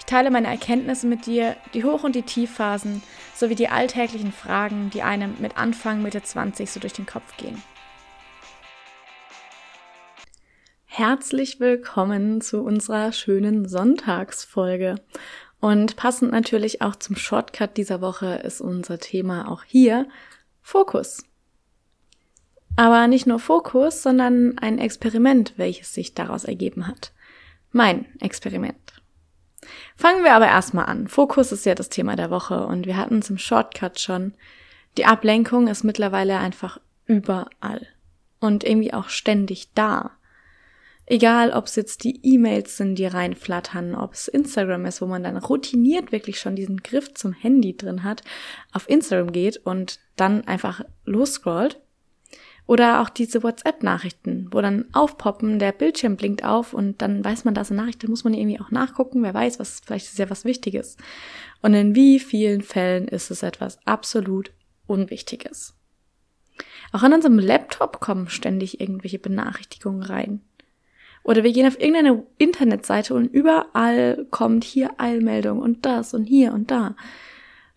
Ich teile meine Erkenntnisse mit dir, die Hoch- und die Tiefphasen, sowie die alltäglichen Fragen, die einem mit Anfang, Mitte 20 so durch den Kopf gehen. Herzlich willkommen zu unserer schönen Sonntagsfolge. Und passend natürlich auch zum Shortcut dieser Woche ist unser Thema auch hier Fokus. Aber nicht nur Fokus, sondern ein Experiment, welches sich daraus ergeben hat. Mein Experiment. Fangen wir aber erstmal an. Fokus ist ja das Thema der Woche und wir hatten zum Shortcut schon. Die Ablenkung ist mittlerweile einfach überall und irgendwie auch ständig da. Egal, ob es jetzt die E-Mails sind, die reinflattern, ob es Instagram ist, wo man dann routiniert wirklich schon diesen Griff zum Handy drin hat, auf Instagram geht und dann einfach losscrollt. Oder auch diese WhatsApp-Nachrichten, wo dann aufpoppen, der Bildschirm blinkt auf und dann weiß man, da ist eine Nachricht, da muss man irgendwie auch nachgucken, wer weiß, was, vielleicht ist ja was Wichtiges. Und in wie vielen Fällen ist es etwas absolut Unwichtiges. Auch an unserem Laptop kommen ständig irgendwelche Benachrichtigungen rein. Oder wir gehen auf irgendeine Internetseite und überall kommt hier Eilmeldung und das und hier und da.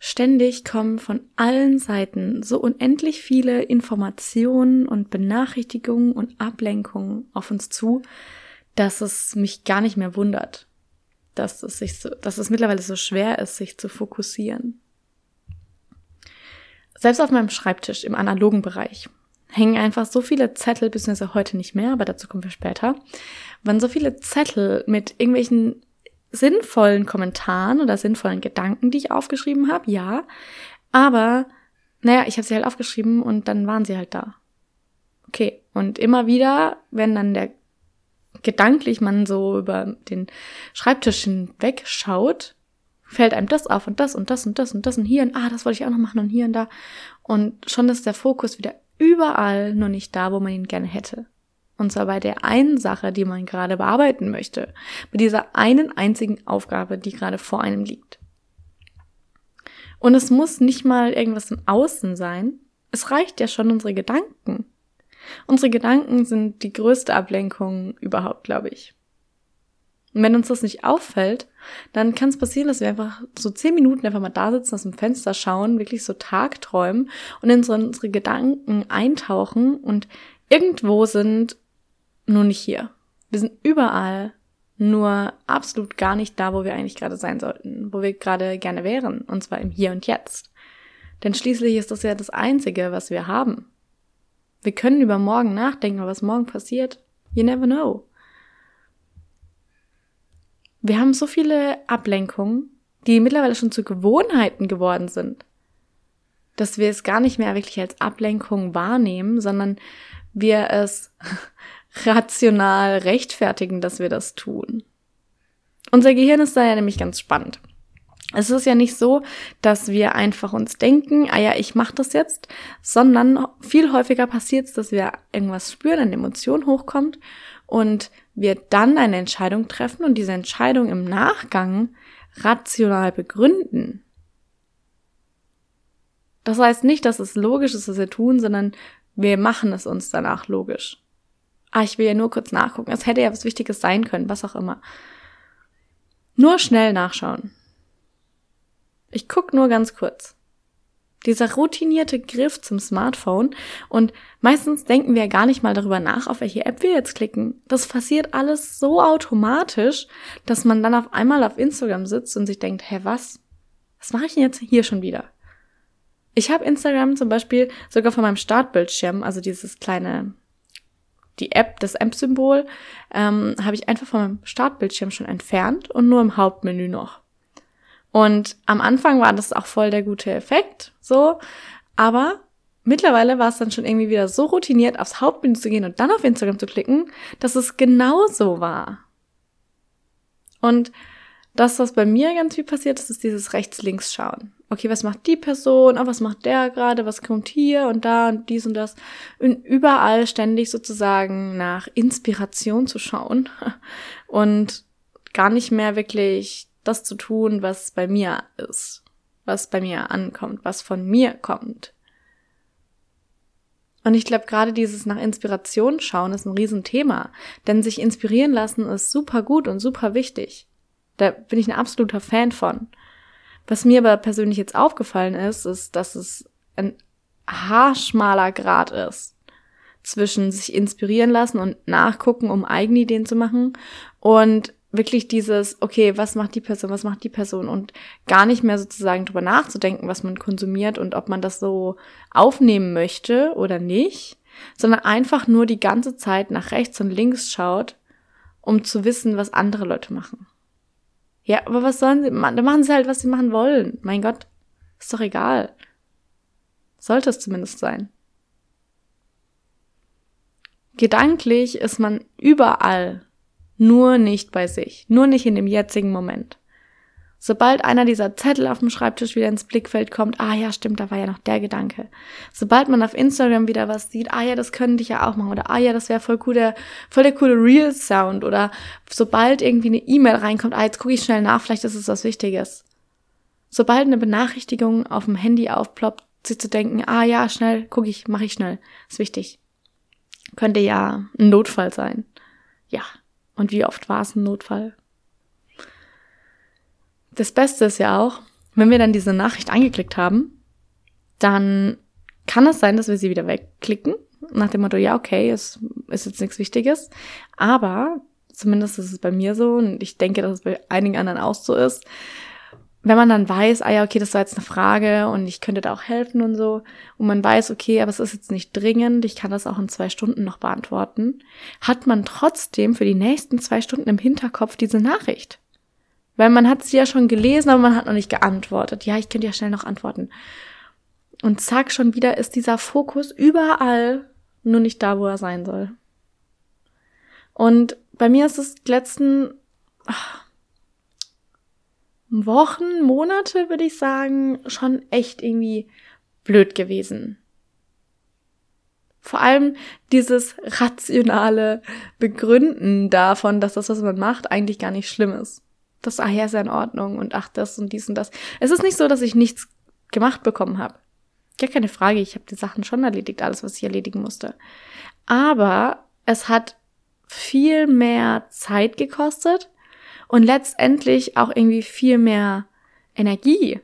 Ständig kommen von allen Seiten so unendlich viele Informationen und Benachrichtigungen und Ablenkungen auf uns zu, dass es mich gar nicht mehr wundert, dass es sich so, dass es mittlerweile so schwer ist, sich zu fokussieren. Selbst auf meinem Schreibtisch im analogen Bereich hängen einfach so viele Zettel, beziehungsweise heute nicht mehr, aber dazu kommen wir später, waren so viele Zettel mit irgendwelchen sinnvollen Kommentaren oder sinnvollen Gedanken, die ich aufgeschrieben habe, ja. Aber, naja, ich habe sie halt aufgeschrieben und dann waren sie halt da. Okay, und immer wieder, wenn dann der gedanklich man so über den Schreibtisch hinweg schaut, fällt einem das auf und das und das und das und das und hier und ah, das wollte ich auch noch machen und hier und da. Und schon ist der Fokus wieder überall, nur nicht da, wo man ihn gerne hätte. Und zwar bei der einen Sache, die man gerade bearbeiten möchte. Bei dieser einen einzigen Aufgabe, die gerade vor einem liegt. Und es muss nicht mal irgendwas im Außen sein. Es reicht ja schon unsere Gedanken. Unsere Gedanken sind die größte Ablenkung überhaupt, glaube ich. Und wenn uns das nicht auffällt, dann kann es passieren, dass wir einfach so zehn Minuten einfach mal da sitzen, aus dem Fenster schauen, wirklich so tagträumen und in so unsere Gedanken eintauchen und irgendwo sind, nur nicht hier. Wir sind überall, nur absolut gar nicht da, wo wir eigentlich gerade sein sollten, wo wir gerade gerne wären, und zwar im Hier und Jetzt. Denn schließlich ist das ja das Einzige, was wir haben. Wir können über morgen nachdenken, aber was morgen passiert, you never know. Wir haben so viele Ablenkungen, die mittlerweile schon zu Gewohnheiten geworden sind, dass wir es gar nicht mehr wirklich als Ablenkung wahrnehmen, sondern wir es rational rechtfertigen, dass wir das tun. Unser Gehirn ist da ja nämlich ganz spannend. Es ist ja nicht so, dass wir einfach uns denken, ah ja, ich mache das jetzt, sondern viel häufiger passiert es, dass wir irgendwas spüren, eine Emotion hochkommt und wir dann eine Entscheidung treffen und diese Entscheidung im Nachgang rational begründen. Das heißt nicht, dass es logisch ist, was wir tun, sondern wir machen es uns danach logisch. Ah, ich will ja nur kurz nachgucken. Es hätte ja was Wichtiges sein können, was auch immer. Nur schnell nachschauen. Ich guck nur ganz kurz dieser routinierte Griff zum Smartphone und meistens denken wir gar nicht mal darüber nach, auf welche App wir jetzt klicken. Das passiert alles so automatisch, dass man dann auf einmal auf Instagram sitzt und sich denkt, hä, was? Was mache ich denn jetzt hier schon wieder? Ich habe Instagram zum Beispiel sogar von meinem Startbildschirm, also dieses kleine, die App, das App-Symbol, ähm, habe ich einfach meinem Startbildschirm schon entfernt und nur im Hauptmenü noch. Und am Anfang war das auch voll der gute Effekt, so. Aber mittlerweile war es dann schon irgendwie wieder so routiniert, aufs Hauptmenü zu gehen und dann auf Instagram zu klicken, dass es genauso war. Und das, was bei mir ganz viel passiert ist, ist dieses Rechts-Links-Schauen. Okay, was macht die Person? Oh, was macht der gerade? Was kommt hier und da und dies und das? Und überall ständig sozusagen nach Inspiration zu schauen und gar nicht mehr wirklich das zu tun, was bei mir ist, was bei mir ankommt, was von mir kommt. Und ich glaube, gerade dieses nach Inspiration schauen ist ein Riesenthema. Denn sich inspirieren lassen ist super gut und super wichtig. Da bin ich ein absoluter Fan von. Was mir aber persönlich jetzt aufgefallen ist, ist, dass es ein haarschmaler Grad ist zwischen sich inspirieren lassen und nachgucken, um eigene Ideen zu machen und wirklich dieses, okay, was macht die Person, was macht die Person und gar nicht mehr sozusagen drüber nachzudenken, was man konsumiert und ob man das so aufnehmen möchte oder nicht, sondern einfach nur die ganze Zeit nach rechts und links schaut, um zu wissen, was andere Leute machen. Ja, aber was sollen sie? Da machen sie halt, was sie machen wollen. Mein Gott, ist doch egal. Sollte es zumindest sein. Gedanklich ist man überall, nur nicht bei sich, nur nicht in dem jetzigen Moment. Sobald einer dieser Zettel auf dem Schreibtisch wieder ins Blickfeld kommt, ah ja, stimmt, da war ja noch der Gedanke. Sobald man auf Instagram wieder was sieht, ah ja, das könnte ich ja auch machen oder ah ja, das wäre voll cool, der, voll der coole Real Sound oder sobald irgendwie eine E-Mail reinkommt, ah, jetzt gucke ich schnell nach, vielleicht ist es was Wichtiges. Sobald eine Benachrichtigung auf dem Handy aufploppt, sich zu denken, ah ja, schnell, gucke ich, mache ich schnell, ist wichtig. Könnte ja ein Notfall sein. Ja. Und wie oft war es ein Notfall? Das Beste ist ja auch, wenn wir dann diese Nachricht angeklickt haben, dann kann es sein, dass wir sie wieder wegklicken, nach dem Motto, ja, okay, es ist jetzt nichts Wichtiges. Aber, zumindest ist es bei mir so, und ich denke, dass es bei einigen anderen auch so ist, wenn man dann weiß, ah ja, okay, das war jetzt eine Frage und ich könnte da auch helfen und so, und man weiß, okay, aber es ist jetzt nicht dringend, ich kann das auch in zwei Stunden noch beantworten, hat man trotzdem für die nächsten zwei Stunden im Hinterkopf diese Nachricht. Weil man hat sie ja schon gelesen, aber man hat noch nicht geantwortet. Ja, ich könnte ja schnell noch antworten. Und zack, schon wieder ist dieser Fokus überall, nur nicht da, wo er sein soll. Und bei mir ist es die letzten ach, Wochen, Monate, würde ich sagen, schon echt irgendwie blöd gewesen. Vor allem dieses rationale Begründen davon, dass das, was man macht, eigentlich gar nicht schlimm ist das, ah ja, ist ja in Ordnung und ach, das und dies und das. Es ist nicht so, dass ich nichts gemacht bekommen habe. Gar keine Frage, ich habe die Sachen schon erledigt, alles, was ich erledigen musste. Aber es hat viel mehr Zeit gekostet und letztendlich auch irgendwie viel mehr Energie,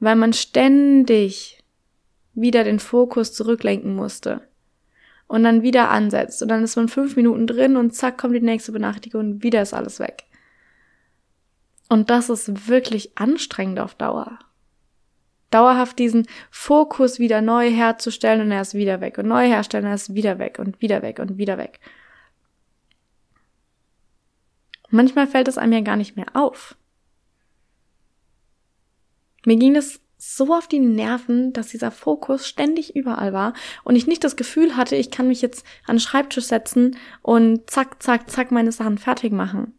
weil man ständig wieder den Fokus zurücklenken musste und dann wieder ansetzt und dann ist man fünf Minuten drin und zack kommt die nächste Benachrichtigung und wieder ist alles weg. Und das ist wirklich anstrengend auf Dauer. Dauerhaft diesen Fokus wieder neu herzustellen und er ist wieder weg und neu herstellen, er ist wieder weg und wieder weg und wieder weg. Manchmal fällt es einem ja gar nicht mehr auf. Mir ging es so auf die Nerven, dass dieser Fokus ständig überall war und ich nicht das Gefühl hatte, ich kann mich jetzt an den Schreibtisch setzen und zack, zack, zack meine Sachen fertig machen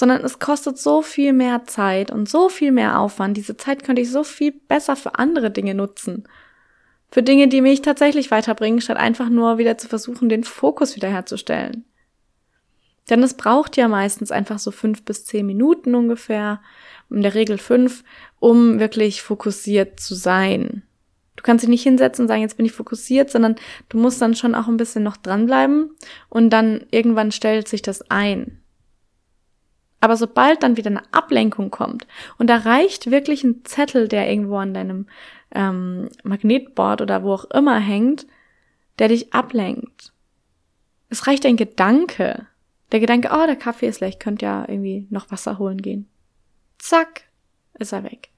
sondern es kostet so viel mehr Zeit und so viel mehr Aufwand. Diese Zeit könnte ich so viel besser für andere Dinge nutzen. Für Dinge, die mich tatsächlich weiterbringen, statt einfach nur wieder zu versuchen, den Fokus wiederherzustellen. Denn es braucht ja meistens einfach so fünf bis zehn Minuten ungefähr, in der Regel fünf, um wirklich fokussiert zu sein. Du kannst dich nicht hinsetzen und sagen, jetzt bin ich fokussiert, sondern du musst dann schon auch ein bisschen noch dranbleiben und dann irgendwann stellt sich das ein. Aber sobald dann wieder eine Ablenkung kommt und da reicht wirklich ein Zettel, der irgendwo an deinem ähm, Magnetboard oder wo auch immer hängt, der dich ablenkt. Es reicht ein Gedanke. Der Gedanke, oh, der Kaffee ist leer, ich könnte ja irgendwie noch Wasser holen gehen. Zack, ist er weg.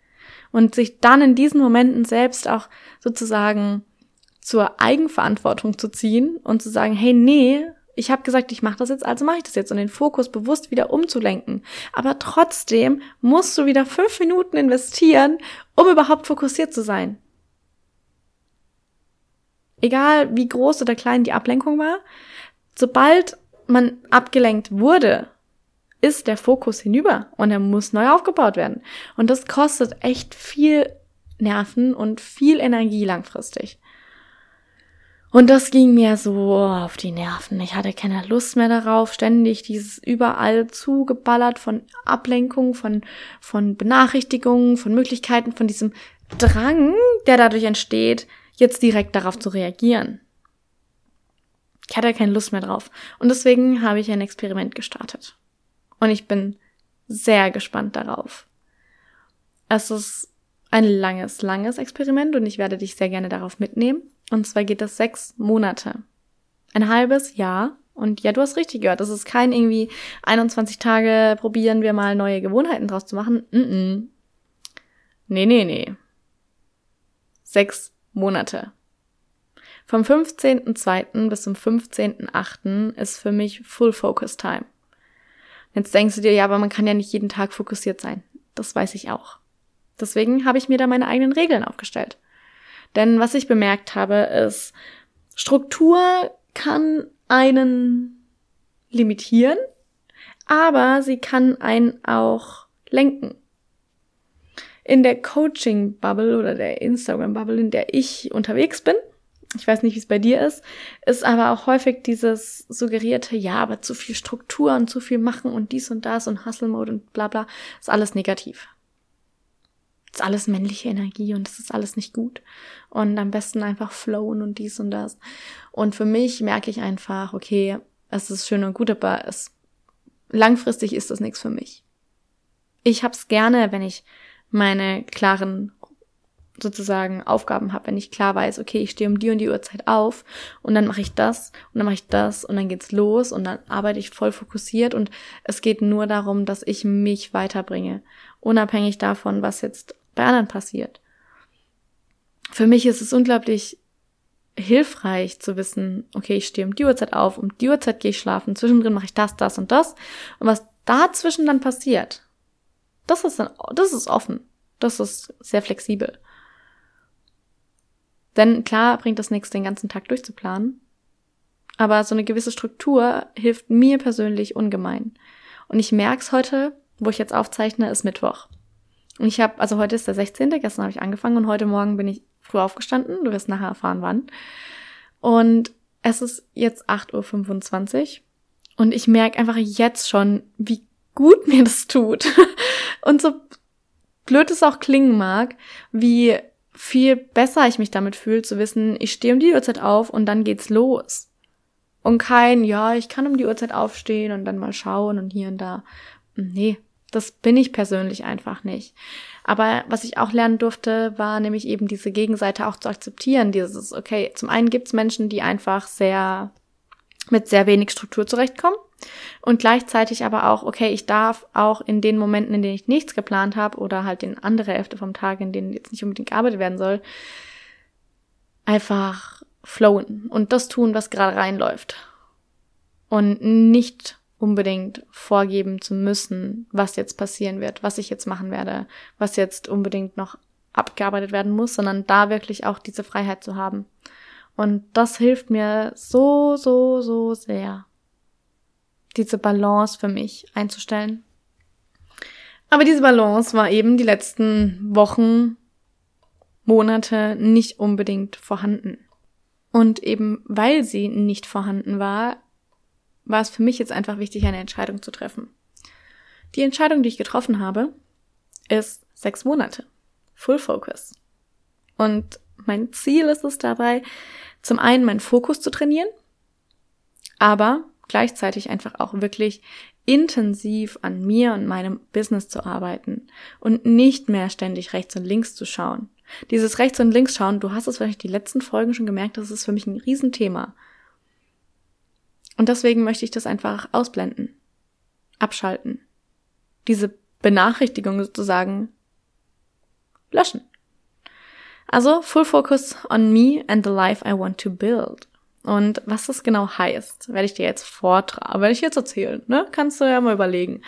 Und sich dann in diesen Momenten selbst auch sozusagen zur Eigenverantwortung zu ziehen und zu sagen, hey, nee, ich habe gesagt, ich mache das jetzt, also mache ich das jetzt und den Fokus bewusst wieder umzulenken. Aber trotzdem musst du wieder fünf Minuten investieren, um überhaupt fokussiert zu sein. Egal wie groß oder klein die Ablenkung war, sobald man abgelenkt wurde, ist der Fokus hinüber und er muss neu aufgebaut werden. Und das kostet echt viel Nerven und viel Energie langfristig. Und das ging mir so auf die Nerven. Ich hatte keine Lust mehr darauf, ständig dieses überall zugeballert von Ablenkung, von, von Benachrichtigungen, von Möglichkeiten, von diesem Drang, der dadurch entsteht, jetzt direkt darauf zu reagieren. Ich hatte keine Lust mehr drauf. Und deswegen habe ich ein Experiment gestartet. Und ich bin sehr gespannt darauf. Es ist ein langes, langes Experiment und ich werde dich sehr gerne darauf mitnehmen. Und zwar geht das sechs Monate. Ein halbes Jahr. Und ja, du hast richtig gehört. Das ist kein irgendwie 21 Tage probieren wir mal neue Gewohnheiten draus zu machen. Mm -mm. Nee, nee, nee. Sechs Monate. Vom 15.02. bis zum 15.08. ist für mich Full Focus Time. Jetzt denkst du dir, ja, aber man kann ja nicht jeden Tag fokussiert sein. Das weiß ich auch. Deswegen habe ich mir da meine eigenen Regeln aufgestellt. Denn was ich bemerkt habe, ist, Struktur kann einen limitieren, aber sie kann einen auch lenken. In der Coaching-Bubble oder der Instagram-Bubble, in der ich unterwegs bin, ich weiß nicht, wie es bei dir ist, ist aber auch häufig dieses suggerierte, ja, aber zu viel Struktur und zu viel machen und dies und das und Hustle-Mode und bla bla, ist alles negativ ist alles männliche Energie und das ist alles nicht gut. Und am besten einfach flowen und dies und das. Und für mich merke ich einfach, okay, es ist schön und gut, aber es langfristig ist das nichts für mich. Ich hab's gerne, wenn ich meine klaren sozusagen Aufgaben habe, wenn ich klar weiß, okay, ich stehe um die und die Uhrzeit auf und dann mache ich das und dann mache ich das und dann geht's los und dann arbeite ich voll fokussiert und es geht nur darum, dass ich mich weiterbringe, unabhängig davon, was jetzt bei anderen passiert. Für mich ist es unglaublich hilfreich zu wissen, okay, ich stehe um die Uhrzeit auf, um die Uhrzeit gehe ich schlafen, zwischendrin mache ich das, das und das. Und was dazwischen dann passiert, das ist, dann, das ist offen. Das ist sehr flexibel. Denn klar bringt das nichts, den ganzen Tag durchzuplanen. Aber so eine gewisse Struktur hilft mir persönlich ungemein. Und ich merke es heute, wo ich jetzt aufzeichne, ist Mittwoch. Und ich habe, also heute ist der 16., gestern habe ich angefangen und heute Morgen bin ich früh aufgestanden. Du wirst nachher erfahren, wann. Und es ist jetzt 8.25 Uhr und ich merke einfach jetzt schon, wie gut mir das tut. und so blöd es auch klingen mag, wie viel besser ich mich damit fühle, zu wissen, ich stehe um die Uhrzeit auf und dann geht's los. Und kein, ja, ich kann um die Uhrzeit aufstehen und dann mal schauen und hier und da. Nee, das bin ich persönlich einfach nicht. Aber was ich auch lernen durfte, war nämlich eben diese Gegenseite auch zu akzeptieren. Dieses, okay, zum einen gibt's Menschen, die einfach sehr mit sehr wenig Struktur zurechtkommen. Und gleichzeitig aber auch, okay, ich darf auch in den Momenten, in denen ich nichts geplant habe oder halt in andere Hälfte vom Tag, in denen jetzt nicht unbedingt gearbeitet werden soll, einfach flowen und das tun, was gerade reinläuft. Und nicht unbedingt vorgeben zu müssen, was jetzt passieren wird, was ich jetzt machen werde, was jetzt unbedingt noch abgearbeitet werden muss, sondern da wirklich auch diese Freiheit zu haben. Und das hilft mir so, so, so sehr, diese Balance für mich einzustellen. Aber diese Balance war eben die letzten Wochen, Monate nicht unbedingt vorhanden. Und eben weil sie nicht vorhanden war, war es für mich jetzt einfach wichtig, eine Entscheidung zu treffen. Die Entscheidung, die ich getroffen habe, ist sechs Monate. Full Focus. Und mein Ziel ist es dabei, zum einen meinen Fokus zu trainieren, aber gleichzeitig einfach auch wirklich intensiv an mir und meinem Business zu arbeiten und nicht mehr ständig rechts und links zu schauen. Dieses rechts und links schauen, du hast es vielleicht die letzten Folgen schon gemerkt, das ist für mich ein Riesenthema. Und deswegen möchte ich das einfach ausblenden, abschalten. Diese Benachrichtigung sozusagen löschen. Also Full Focus on me and the life I want to build. Und was das genau heißt, werde ich dir jetzt vortragen, werde ich jetzt erzählen, ne? Kannst du ja mal überlegen.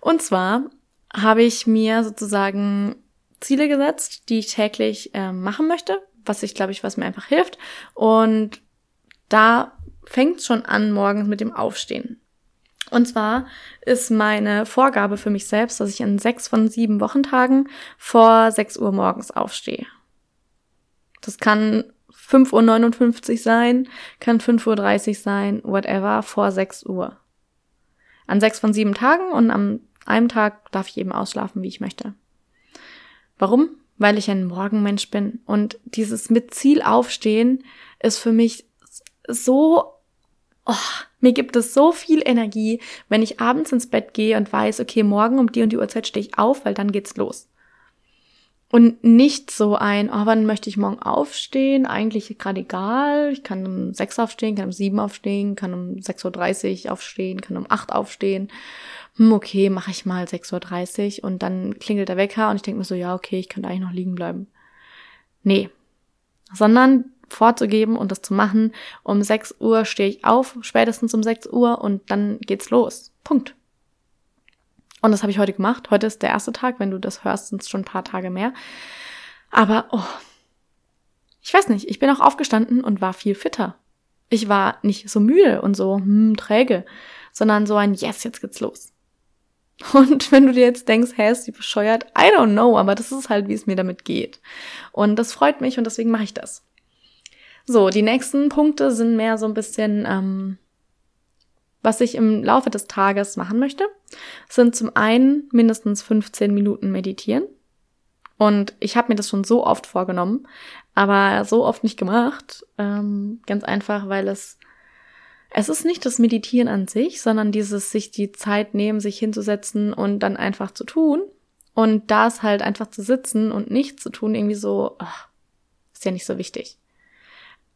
Und zwar habe ich mir sozusagen Ziele gesetzt, die ich täglich äh, machen möchte, was ich glaube ich, was mir einfach hilft. Und da fängt schon an morgens mit dem Aufstehen. Und zwar ist meine Vorgabe für mich selbst, dass ich an sechs von sieben Wochentagen vor sechs Uhr morgens aufstehe. Das kann 5.59 Uhr sein, kann 5.30 Uhr sein, whatever, vor 6 Uhr. An sechs von sieben Tagen und am einem Tag darf ich eben ausschlafen, wie ich möchte. Warum? Weil ich ein Morgenmensch bin. Und dieses mit Ziel aufstehen ist für mich so, oh, mir gibt es so viel Energie, wenn ich abends ins Bett gehe und weiß, okay, morgen um die und die Uhrzeit stehe ich auf, weil dann geht's los. Und nicht so ein, oh, wann möchte ich morgen aufstehen? Eigentlich gerade egal. Ich kann um sechs aufstehen, kann um sieben aufstehen, kann um 6.30 Uhr aufstehen, kann um acht aufstehen. Hm, okay, mache ich mal 6.30 Uhr und dann klingelt der Wecker und ich denke mir so, ja, okay, ich könnte eigentlich noch liegen bleiben. Nee. Sondern vorzugeben und das zu machen. Um 6 Uhr stehe ich auf, spätestens um 6 Uhr und dann geht's los. Punkt. Und das habe ich heute gemacht. Heute ist der erste Tag. Wenn du das hörst, sind es schon ein paar Tage mehr. Aber, oh, ich weiß nicht, ich bin auch aufgestanden und war viel fitter. Ich war nicht so müde und so hm, träge, sondern so ein Yes, jetzt geht's los. Und wenn du dir jetzt denkst, hä, ist die bescheuert? I don't know, aber das ist halt, wie es mir damit geht. Und das freut mich und deswegen mache ich das. So, die nächsten Punkte sind mehr so ein bisschen ähm, was ich im Laufe des Tages machen möchte, sind zum einen mindestens 15 Minuten meditieren. Und ich habe mir das schon so oft vorgenommen, aber so oft nicht gemacht. Ähm, ganz einfach, weil es es ist nicht das Meditieren an sich, sondern dieses sich die Zeit nehmen, sich hinzusetzen und dann einfach zu tun. Und da ist halt einfach zu sitzen und nichts zu tun, irgendwie so, ach, ist ja nicht so wichtig.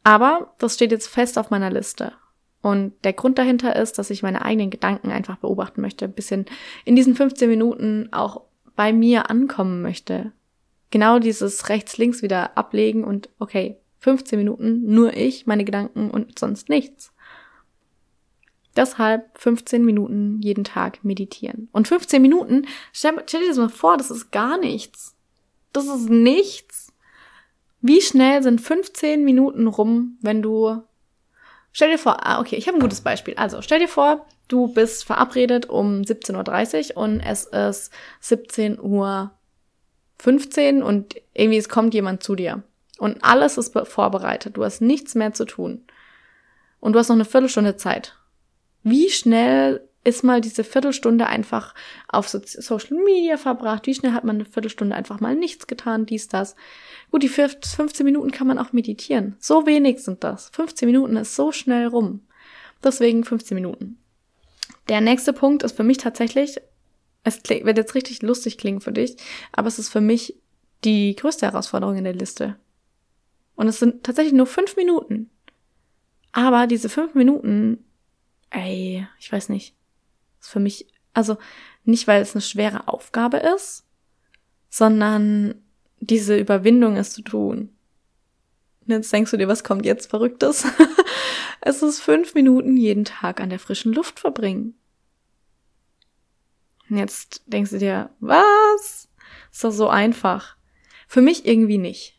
Aber das steht jetzt fest auf meiner Liste. Und der Grund dahinter ist, dass ich meine eigenen Gedanken einfach beobachten möchte, ein bisschen in diesen 15 Minuten auch bei mir ankommen möchte. Genau dieses rechts-links wieder ablegen und okay, 15 Minuten, nur ich, meine Gedanken und sonst nichts. Deshalb 15 Minuten jeden Tag meditieren. Und 15 Minuten, stell, stell dir das mal vor, das ist gar nichts. Das ist nichts. Wie schnell sind 15 Minuten rum, wenn du Stell dir vor, ah, okay, ich habe ein gutes Beispiel. Also, stell dir vor, du bist verabredet um 17.30 Uhr und es ist 17.15 Uhr und irgendwie es kommt jemand zu dir. Und alles ist vorbereitet. Du hast nichts mehr zu tun. Und du hast noch eine Viertelstunde Zeit. Wie schnell ist mal diese Viertelstunde einfach auf Social Media verbracht? Wie schnell hat man eine Viertelstunde einfach mal nichts getan, dies, das? Gut, die 15 Minuten kann man auch meditieren. So wenig sind das. 15 Minuten ist so schnell rum. Deswegen 15 Minuten. Der nächste Punkt ist für mich tatsächlich, es wird jetzt richtig lustig klingen für dich, aber es ist für mich die größte Herausforderung in der Liste. Und es sind tatsächlich nur fünf Minuten. Aber diese fünf Minuten, ey, ich weiß nicht, ist für mich, also nicht, weil es eine schwere Aufgabe ist, sondern diese Überwindung es zu tun. Und jetzt denkst du dir, was kommt jetzt Verrücktes? es ist fünf Minuten jeden Tag an der frischen Luft verbringen. Und jetzt denkst du dir, was? Ist doch so einfach. Für mich irgendwie nicht.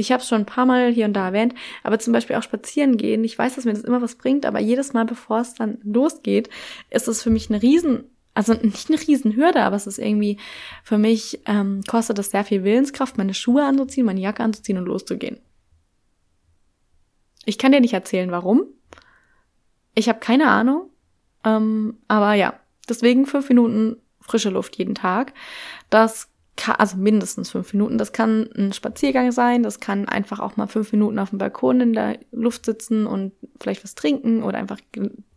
Ich habe es schon ein paar Mal hier und da erwähnt, aber zum Beispiel auch spazieren gehen. Ich weiß, dass mir das immer was bringt, aber jedes Mal, bevor es dann losgeht, ist es für mich eine riesen, also nicht eine Riesenhürde, aber es ist irgendwie für mich ähm, kostet es sehr viel Willenskraft, meine Schuhe anzuziehen, meine Jacke anzuziehen und loszugehen. Ich kann dir nicht erzählen, warum. Ich habe keine Ahnung, ähm, aber ja, deswegen fünf Minuten frische Luft jeden Tag. Das also mindestens fünf Minuten. Das kann ein Spaziergang sein, das kann einfach auch mal fünf Minuten auf dem Balkon in der Luft sitzen und vielleicht was trinken oder einfach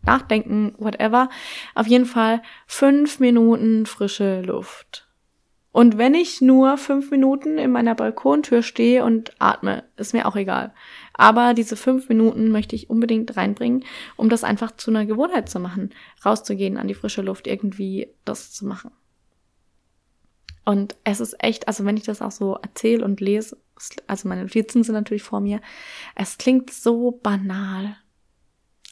nachdenken, whatever. Auf jeden Fall fünf Minuten frische Luft. Und wenn ich nur fünf Minuten in meiner Balkontür stehe und atme, ist mir auch egal. Aber diese fünf Minuten möchte ich unbedingt reinbringen, um das einfach zu einer Gewohnheit zu machen, rauszugehen an die frische Luft, irgendwie das zu machen. Und es ist echt, also wenn ich das auch so erzähle und lese, also meine Notizen sind natürlich vor mir, es klingt so banal.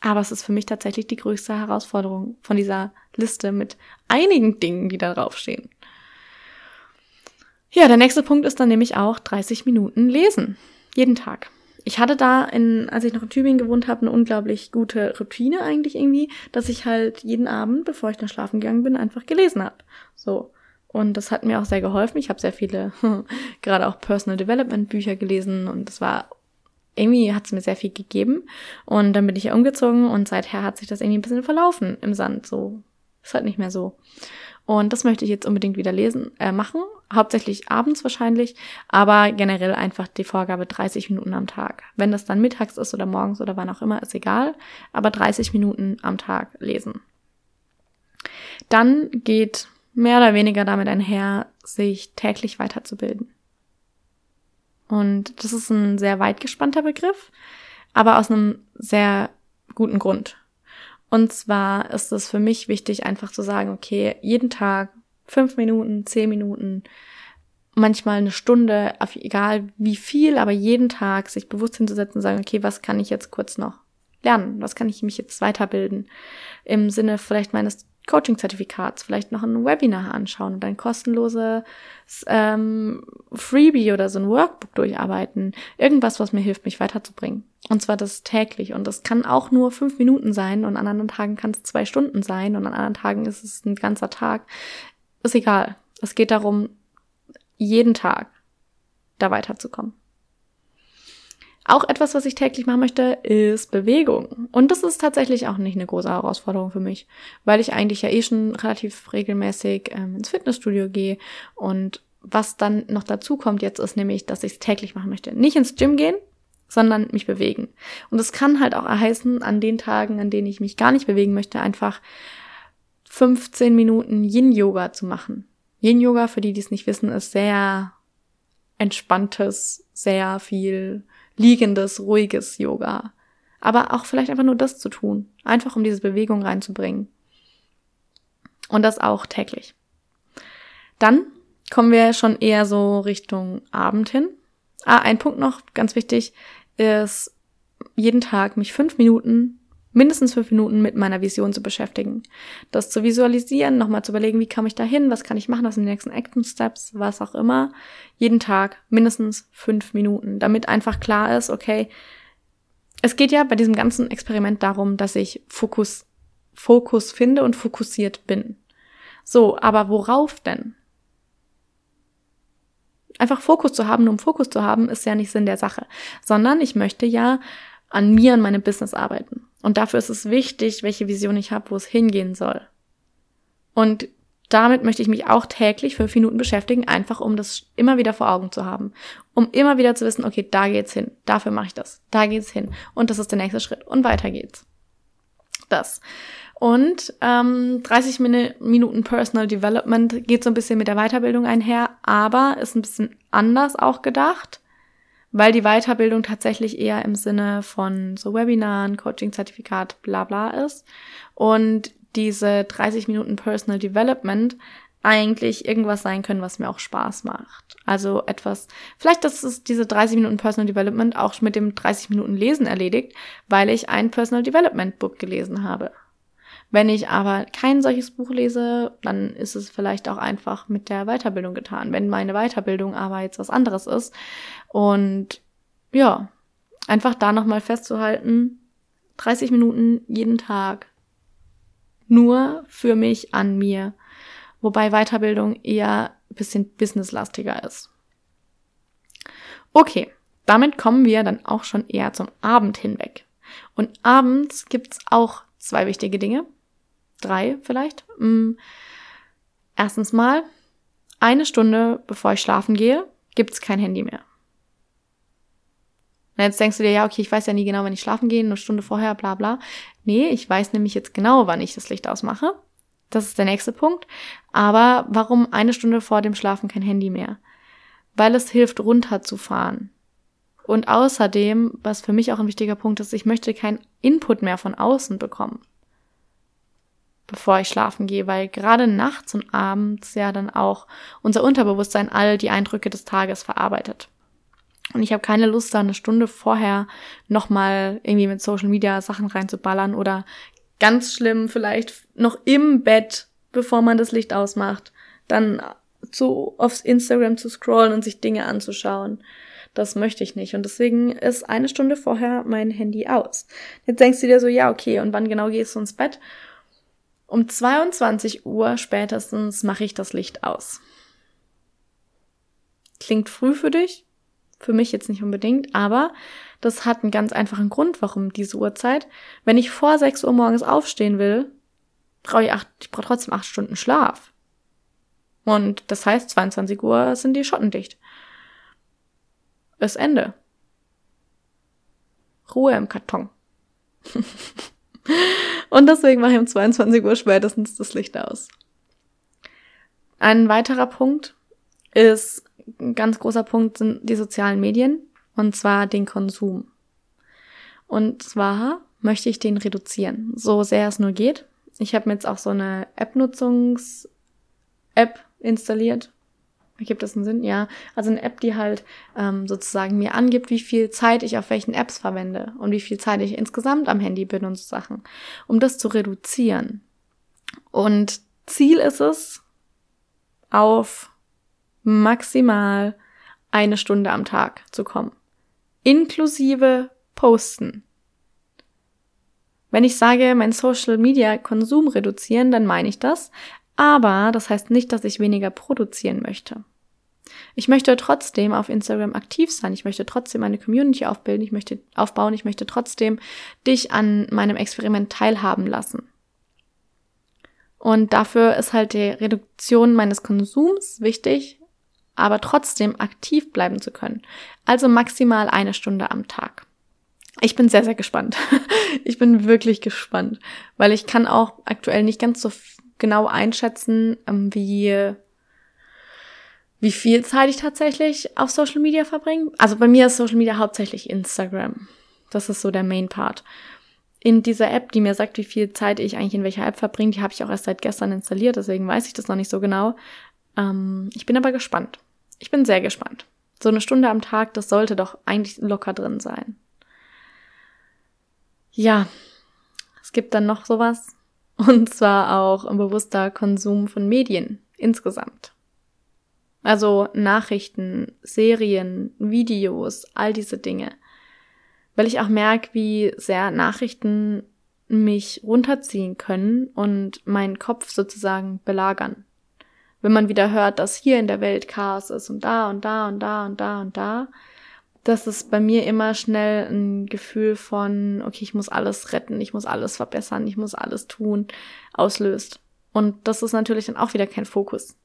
Aber es ist für mich tatsächlich die größte Herausforderung von dieser Liste mit einigen Dingen, die da draufstehen. Ja, der nächste Punkt ist dann nämlich auch 30 Minuten lesen. Jeden Tag. ich hatte da, in, als ich noch in Tübingen gewohnt habe, eine unglaublich gute Routine eigentlich irgendwie, dass ich halt jeden Abend, bevor ich dann schlafen gegangen bin, einfach gelesen habe. So. Und das hat mir auch sehr geholfen. Ich habe sehr viele, gerade auch Personal Development Bücher gelesen und das war irgendwie hat es mir sehr viel gegeben. Und dann bin ich umgezogen und seither hat sich das irgendwie ein bisschen verlaufen im Sand. So ist halt nicht mehr so. Und das möchte ich jetzt unbedingt wieder lesen, äh, machen. Hauptsächlich abends wahrscheinlich, aber generell einfach die Vorgabe 30 Minuten am Tag. Wenn das dann mittags ist oder morgens oder wann auch immer, ist egal. Aber 30 Minuten am Tag lesen. Dann geht mehr oder weniger damit einher, sich täglich weiterzubilden. Und das ist ein sehr weit gespannter Begriff, aber aus einem sehr guten Grund. Und zwar ist es für mich wichtig, einfach zu sagen, okay, jeden Tag fünf Minuten, zehn Minuten, manchmal eine Stunde, egal wie viel, aber jeden Tag sich bewusst hinzusetzen und sagen, okay, was kann ich jetzt kurz noch lernen? Was kann ich mich jetzt weiterbilden? Im Sinne vielleicht meines Coaching-Zertifikats, vielleicht noch ein Webinar anschauen und ein kostenloses ähm, Freebie oder so ein Workbook durcharbeiten. Irgendwas, was mir hilft, mich weiterzubringen. Und zwar das täglich. Und das kann auch nur fünf Minuten sein und an anderen Tagen kann es zwei Stunden sein und an anderen Tagen ist es ein ganzer Tag. Ist egal. Es geht darum, jeden Tag da weiterzukommen. Auch etwas, was ich täglich machen möchte, ist Bewegung. Und das ist tatsächlich auch nicht eine große Herausforderung für mich, weil ich eigentlich ja eh schon relativ regelmäßig ähm, ins Fitnessstudio gehe. Und was dann noch dazu kommt jetzt ist nämlich, dass ich es täglich machen möchte. Nicht ins Gym gehen, sondern mich bewegen. Und es kann halt auch heißen, an den Tagen, an denen ich mich gar nicht bewegen möchte, einfach 15 Minuten Yin-Yoga zu machen. Yin-Yoga, für die, die es nicht wissen, ist sehr entspanntes, sehr viel liegendes, ruhiges Yoga. Aber auch vielleicht einfach nur das zu tun. Einfach um diese Bewegung reinzubringen. Und das auch täglich. Dann kommen wir schon eher so Richtung Abend hin. Ah, ein Punkt noch, ganz wichtig, ist jeden Tag mich fünf Minuten mindestens fünf Minuten mit meiner Vision zu beschäftigen. Das zu visualisieren, nochmal zu überlegen, wie komme ich da hin, was kann ich machen, was sind die nächsten Action Steps, was auch immer. Jeden Tag mindestens fünf Minuten, damit einfach klar ist, okay, es geht ja bei diesem ganzen Experiment darum, dass ich Fokus, Fokus finde und fokussiert bin. So, aber worauf denn? Einfach Fokus zu haben, nur um Fokus zu haben, ist ja nicht Sinn der Sache, sondern ich möchte ja an mir und meinem Business arbeiten. Und dafür ist es wichtig, welche Vision ich habe, wo es hingehen soll. Und damit möchte ich mich auch täglich fünf Minuten beschäftigen, einfach um das immer wieder vor Augen zu haben. Um immer wieder zu wissen, okay, da geht's hin, dafür mache ich das, da geht's hin. Und das ist der nächste Schritt. Und weiter geht's. Das. Und ähm, 30 Minuten Personal Development geht so ein bisschen mit der Weiterbildung einher, aber ist ein bisschen anders auch gedacht weil die Weiterbildung tatsächlich eher im Sinne von so Webinaren, Coaching-Zertifikat, bla bla ist. Und diese 30 Minuten Personal Development eigentlich irgendwas sein können, was mir auch Spaß macht. Also etwas, vielleicht das ist diese 30 Minuten Personal Development auch mit dem 30 Minuten Lesen erledigt, weil ich ein Personal Development Book gelesen habe. Wenn ich aber kein solches Buch lese, dann ist es vielleicht auch einfach mit der Weiterbildung getan. Wenn meine Weiterbildung aber jetzt was anderes ist und ja, einfach da nochmal festzuhalten, 30 Minuten jeden Tag nur für mich an mir, wobei Weiterbildung eher ein bisschen businesslastiger ist. Okay, damit kommen wir dann auch schon eher zum Abend hinweg. Und abends gibt's auch zwei wichtige Dinge drei vielleicht. Mm. Erstens mal, eine Stunde bevor ich schlafen gehe, gibt's kein Handy mehr. Und jetzt denkst du dir, ja, okay, ich weiß ja nie genau, wann ich schlafen gehe, eine Stunde vorher, bla bla. Nee, ich weiß nämlich jetzt genau, wann ich das Licht ausmache. Das ist der nächste Punkt. Aber warum eine Stunde vor dem Schlafen kein Handy mehr? Weil es hilft, runterzufahren. Und außerdem, was für mich auch ein wichtiger Punkt ist, ich möchte keinen Input mehr von außen bekommen bevor ich schlafen gehe, weil gerade nachts und abends ja dann auch unser Unterbewusstsein all die Eindrücke des Tages verarbeitet. Und ich habe keine Lust, da eine Stunde vorher nochmal irgendwie mit Social Media Sachen reinzuballern oder ganz schlimm vielleicht noch im Bett, bevor man das Licht ausmacht, dann zu aufs Instagram zu scrollen und sich Dinge anzuschauen. Das möchte ich nicht. Und deswegen ist eine Stunde vorher mein Handy aus. Jetzt denkst du dir so, ja, okay, und wann genau gehst du ins Bett? Um 22 Uhr spätestens mache ich das Licht aus. Klingt früh für dich? Für mich jetzt nicht unbedingt, aber das hat einen ganz einfachen Grund, warum diese Uhrzeit. Wenn ich vor 6 Uhr morgens aufstehen will, brauche ich, acht, ich brauche trotzdem acht Stunden Schlaf. Und das heißt, 22 Uhr sind die Schotten dicht. Ist Ende. Ruhe im Karton. Und deswegen mache ich um 22 Uhr spätestens das Licht aus. Ein weiterer Punkt ist, ein ganz großer Punkt sind die sozialen Medien und zwar den Konsum. Und zwar möchte ich den reduzieren, so sehr es nur geht. Ich habe mir jetzt auch so eine App-Nutzungs-App installiert. Ergibt das einen Sinn? Ja. Also eine App, die halt ähm, sozusagen mir angibt, wie viel Zeit ich auf welchen Apps verwende und wie viel Zeit ich insgesamt am Handy bin und so Sachen, um das zu reduzieren. Und Ziel ist es, auf maximal eine Stunde am Tag zu kommen. Inklusive Posten. Wenn ich sage, mein Social Media Konsum reduzieren, dann meine ich das. Aber das heißt nicht, dass ich weniger produzieren möchte. Ich möchte trotzdem auf Instagram aktiv sein. Ich möchte trotzdem eine Community aufbilden. Ich möchte aufbauen. Ich möchte trotzdem dich an meinem Experiment teilhaben lassen. Und dafür ist halt die Reduktion meines Konsums wichtig, aber trotzdem aktiv bleiben zu können. Also maximal eine Stunde am Tag. Ich bin sehr, sehr gespannt. ich bin wirklich gespannt, weil ich kann auch aktuell nicht ganz so genau einschätzen, ähm, wie wie viel Zeit ich tatsächlich auf Social Media verbringe. Also bei mir ist Social Media hauptsächlich Instagram. Das ist so der Main Part. In dieser App, die mir sagt, wie viel Zeit ich eigentlich in welcher App verbringe, die habe ich auch erst seit gestern installiert, deswegen weiß ich das noch nicht so genau. Ähm, ich bin aber gespannt. Ich bin sehr gespannt. So eine Stunde am Tag, das sollte doch eigentlich locker drin sein. Ja, es gibt dann noch sowas. Und zwar auch ein bewusster Konsum von Medien insgesamt. Also Nachrichten, Serien, Videos, all diese Dinge. Weil ich auch merke, wie sehr Nachrichten mich runterziehen können und meinen Kopf sozusagen belagern. Wenn man wieder hört, dass hier in der Welt Chaos ist und da und da und da und da und da, dass es bei mir immer schnell ein Gefühl von, okay, ich muss alles retten, ich muss alles verbessern, ich muss alles tun, auslöst. Und das ist natürlich dann auch wieder kein Fokus.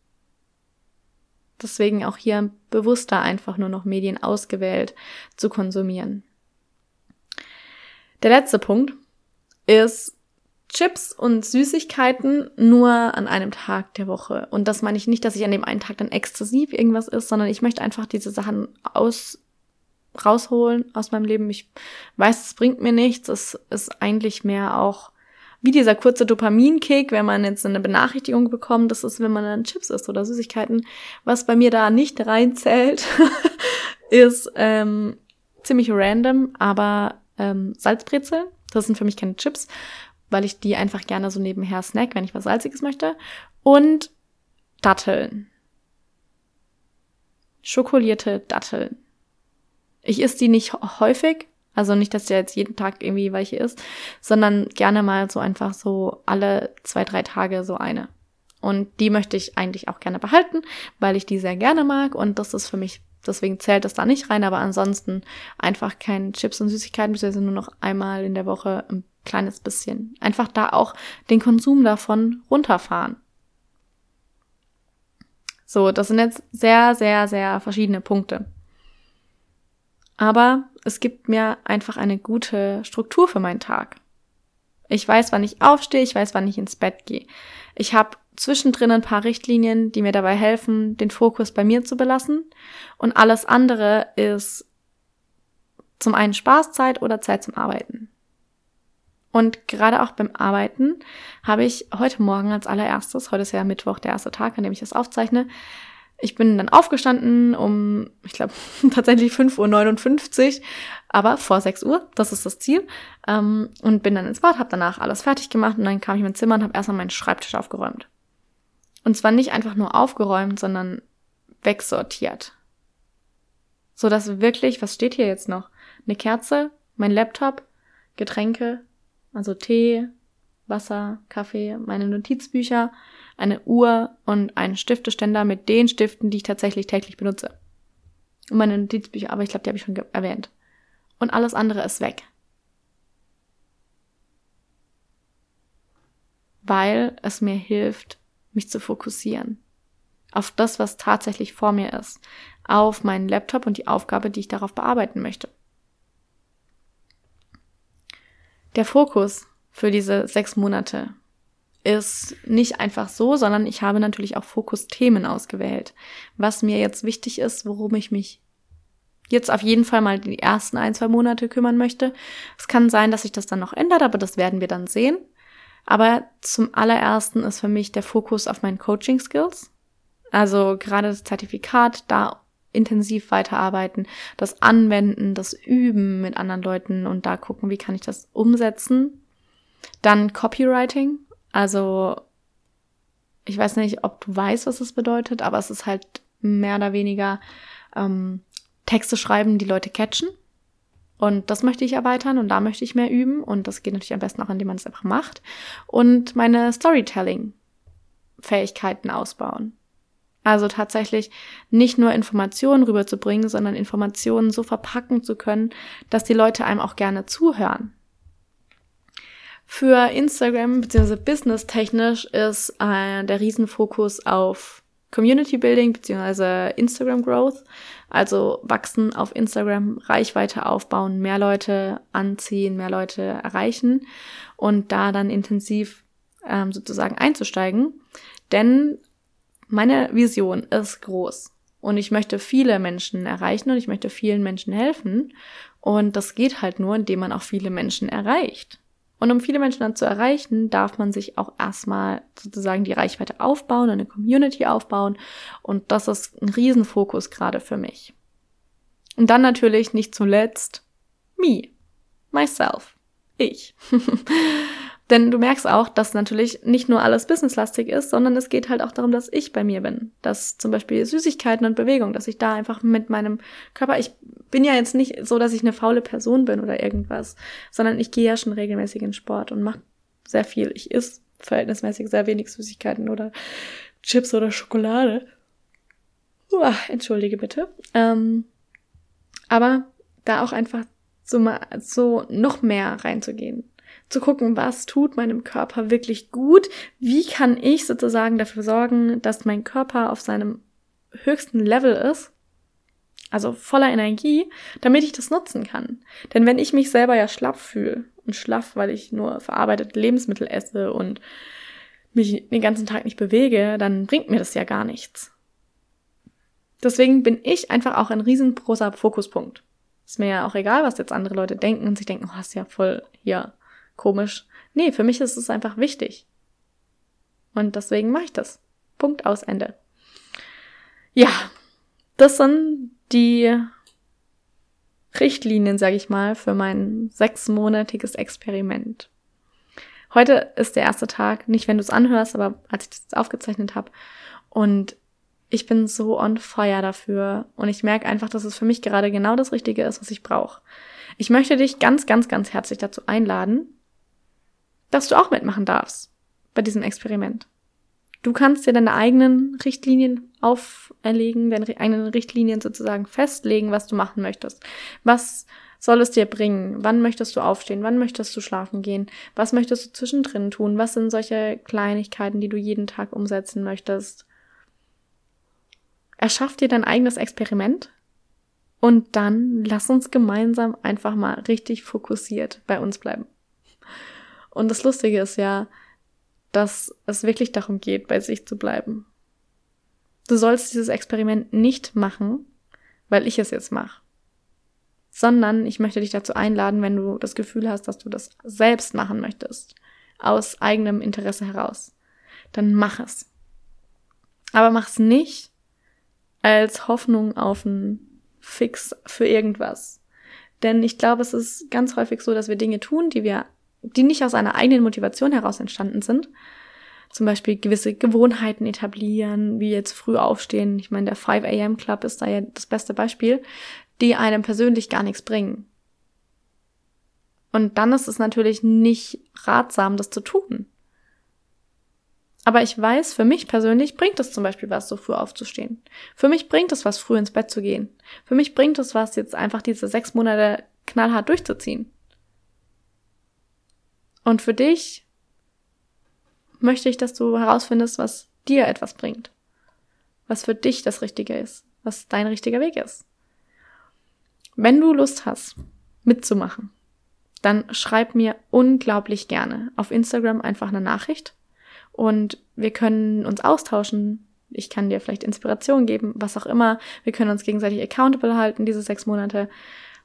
Deswegen auch hier bewusster einfach nur noch Medien ausgewählt zu konsumieren. Der letzte Punkt ist Chips und Süßigkeiten nur an einem Tag der Woche. Und das meine ich nicht, dass ich an dem einen Tag dann exzessiv irgendwas ist, sondern ich möchte einfach diese Sachen aus rausholen aus meinem Leben. Ich weiß, es bringt mir nichts. Es ist eigentlich mehr auch wie dieser kurze Dopaminkick, wenn man jetzt eine Benachrichtigung bekommt, das ist, wenn man dann Chips isst oder Süßigkeiten. Was bei mir da nicht reinzählt, ist ähm, ziemlich random, aber ähm, Salzbrezeln. Das sind für mich keine Chips, weil ich die einfach gerne so nebenher snack, wenn ich was Salziges möchte. Und Datteln. Schokolierte Datteln. Ich esse die nicht häufig, also nicht, dass der jetzt jeden Tag irgendwie welche ist, sondern gerne mal so einfach so alle zwei, drei Tage so eine. Und die möchte ich eigentlich auch gerne behalten, weil ich die sehr gerne mag und das ist für mich, deswegen zählt das da nicht rein, aber ansonsten einfach kein Chips und Süßigkeiten, beziehungsweise nur noch einmal in der Woche ein kleines bisschen. Einfach da auch den Konsum davon runterfahren. So, das sind jetzt sehr, sehr, sehr verschiedene Punkte. Aber es gibt mir einfach eine gute Struktur für meinen Tag. Ich weiß, wann ich aufstehe, ich weiß, wann ich ins Bett gehe. Ich habe zwischendrin ein paar Richtlinien, die mir dabei helfen, den Fokus bei mir zu belassen. Und alles andere ist zum einen Spaßzeit oder Zeit zum Arbeiten. Und gerade auch beim Arbeiten habe ich heute Morgen als allererstes, heute ist ja Mittwoch, der erste Tag, an dem ich das aufzeichne, ich bin dann aufgestanden um, ich glaube, tatsächlich 5.59 Uhr, aber vor 6 Uhr, das ist das Ziel. Ähm, und bin dann ins Bad, habe danach alles fertig gemacht und dann kam ich in mein Zimmer und habe erstmal meinen Schreibtisch aufgeräumt. Und zwar nicht einfach nur aufgeräumt, sondern wegsortiert. So dass wirklich, was steht hier jetzt noch? Eine Kerze, mein Laptop, Getränke, also Tee, Wasser, Kaffee, meine Notizbücher, eine Uhr und einen Stifteständer mit den Stiften, die ich tatsächlich täglich benutze. Und meine Notizbücher, aber ich glaube, die habe ich schon erwähnt. Und alles andere ist weg. Weil es mir hilft, mich zu fokussieren. Auf das, was tatsächlich vor mir ist. Auf meinen Laptop und die Aufgabe, die ich darauf bearbeiten möchte. Der Fokus für diese sechs Monate ist nicht einfach so, sondern ich habe natürlich auch Fokusthemen ausgewählt, was mir jetzt wichtig ist, worum ich mich jetzt auf jeden Fall mal die ersten ein, zwei Monate kümmern möchte. Es kann sein, dass sich das dann noch ändert, aber das werden wir dann sehen. Aber zum allerersten ist für mich der Fokus auf meinen Coaching Skills. Also gerade das Zertifikat, da intensiv weiterarbeiten, das Anwenden, das Üben mit anderen Leuten und da gucken, wie kann ich das umsetzen. Dann Copywriting, also ich weiß nicht, ob du weißt, was es bedeutet, aber es ist halt mehr oder weniger ähm, Texte schreiben, die Leute catchen. Und das möchte ich erweitern und da möchte ich mehr üben. Und das geht natürlich am besten auch, indem man es einfach macht. Und meine Storytelling-Fähigkeiten ausbauen. Also tatsächlich nicht nur Informationen rüberzubringen, sondern Informationen so verpacken zu können, dass die Leute einem auch gerne zuhören. Für Instagram bzw. business technisch ist äh, der Riesenfokus auf Community Building bzw. Instagram Growth. Also wachsen auf Instagram, Reichweite aufbauen, mehr Leute anziehen, mehr Leute erreichen und da dann intensiv ähm, sozusagen einzusteigen. Denn meine Vision ist groß und ich möchte viele Menschen erreichen und ich möchte vielen Menschen helfen. Und das geht halt nur, indem man auch viele Menschen erreicht. Und um viele Menschen dann zu erreichen, darf man sich auch erstmal sozusagen die Reichweite aufbauen, eine Community aufbauen. Und das ist ein Riesenfokus gerade für mich. Und dann natürlich nicht zuletzt me, myself, ich. Denn du merkst auch, dass natürlich nicht nur alles businesslastig ist, sondern es geht halt auch darum, dass ich bei mir bin. Dass zum Beispiel Süßigkeiten und Bewegung, dass ich da einfach mit meinem Körper, ich bin ja jetzt nicht so, dass ich eine faule Person bin oder irgendwas, sondern ich gehe ja schon regelmäßig in Sport und mache sehr viel. Ich esse verhältnismäßig sehr wenig Süßigkeiten oder Chips oder Schokolade. Uah, entschuldige bitte. Ähm, aber da auch einfach so, mal, so noch mehr reinzugehen zu gucken, was tut meinem Körper wirklich gut, wie kann ich sozusagen dafür sorgen, dass mein Körper auf seinem höchsten Level ist, also voller Energie, damit ich das nutzen kann. Denn wenn ich mich selber ja schlapp fühle und schlaff, weil ich nur verarbeitete Lebensmittel esse und mich den ganzen Tag nicht bewege, dann bringt mir das ja gar nichts. Deswegen bin ich einfach auch ein riesengroßer Fokuspunkt. Ist mir ja auch egal, was jetzt andere Leute denken und sich denken, oh, ist ja voll hier komisch. Nee, für mich ist es einfach wichtig. Und deswegen mache ich das. Punkt aus Ende. Ja, das sind die Richtlinien, sage ich mal, für mein sechsmonatiges Experiment. Heute ist der erste Tag, nicht wenn du es anhörst, aber als ich das aufgezeichnet habe. Und ich bin so on fire dafür. Und ich merke einfach, dass es für mich gerade genau das Richtige ist, was ich brauche. Ich möchte dich ganz, ganz, ganz herzlich dazu einladen, dass du auch mitmachen darfst bei diesem Experiment. Du kannst dir deine eigenen Richtlinien auferlegen, deine eigenen Richtlinien sozusagen festlegen, was du machen möchtest. Was soll es dir bringen? Wann möchtest du aufstehen? Wann möchtest du schlafen gehen? Was möchtest du zwischendrin tun? Was sind solche Kleinigkeiten, die du jeden Tag umsetzen möchtest? Erschaff dir dein eigenes Experiment und dann lass uns gemeinsam einfach mal richtig fokussiert bei uns bleiben. Und das Lustige ist ja, dass es wirklich darum geht, bei sich zu bleiben. Du sollst dieses Experiment nicht machen, weil ich es jetzt mache, sondern ich möchte dich dazu einladen, wenn du das Gefühl hast, dass du das selbst machen möchtest, aus eigenem Interesse heraus, dann mach es. Aber mach es nicht als Hoffnung auf einen Fix für irgendwas. Denn ich glaube, es ist ganz häufig so, dass wir Dinge tun, die wir die nicht aus einer eigenen Motivation heraus entstanden sind. Zum Beispiel gewisse Gewohnheiten etablieren, wie jetzt früh aufstehen. Ich meine, der 5 a.m. Club ist da ja das beste Beispiel. die einem persönlich gar nichts bringen. Und dann ist es natürlich nicht ratsam, das zu tun. Aber ich weiß, für mich persönlich bringt es zum Beispiel was, so früh aufzustehen. Für mich bringt es was, früh ins Bett zu gehen. Für mich bringt es was, jetzt einfach diese sechs Monate knallhart durchzuziehen. Und für dich möchte ich, dass du herausfindest, was dir etwas bringt. Was für dich das Richtige ist. Was dein richtiger Weg ist. Wenn du Lust hast, mitzumachen, dann schreib mir unglaublich gerne auf Instagram einfach eine Nachricht und wir können uns austauschen. Ich kann dir vielleicht Inspiration geben, was auch immer. Wir können uns gegenseitig accountable halten, diese sechs Monate.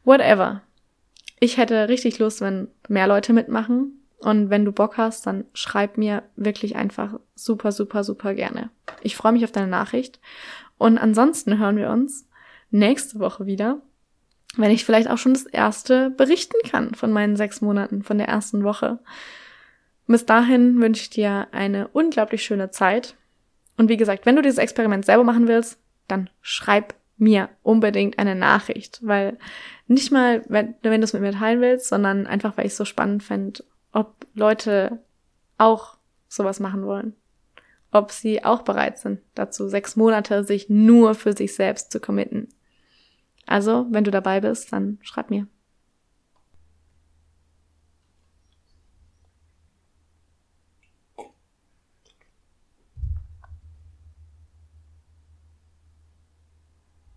Whatever. Ich hätte richtig Lust, wenn mehr Leute mitmachen. Und wenn du Bock hast, dann schreib mir wirklich einfach super, super, super gerne. Ich freue mich auf deine Nachricht. Und ansonsten hören wir uns nächste Woche wieder, wenn ich vielleicht auch schon das erste berichten kann von meinen sechs Monaten, von der ersten Woche. Bis dahin wünsche ich dir eine unglaublich schöne Zeit. Und wie gesagt, wenn du dieses Experiment selber machen willst, dann schreib mir unbedingt eine Nachricht, weil nicht mal, wenn, wenn du es mit mir teilen willst, sondern einfach, weil ich es so spannend fände, ob Leute auch sowas machen wollen. Ob sie auch bereit sind, dazu sechs Monate sich nur für sich selbst zu committen. Also, wenn du dabei bist, dann schreib mir.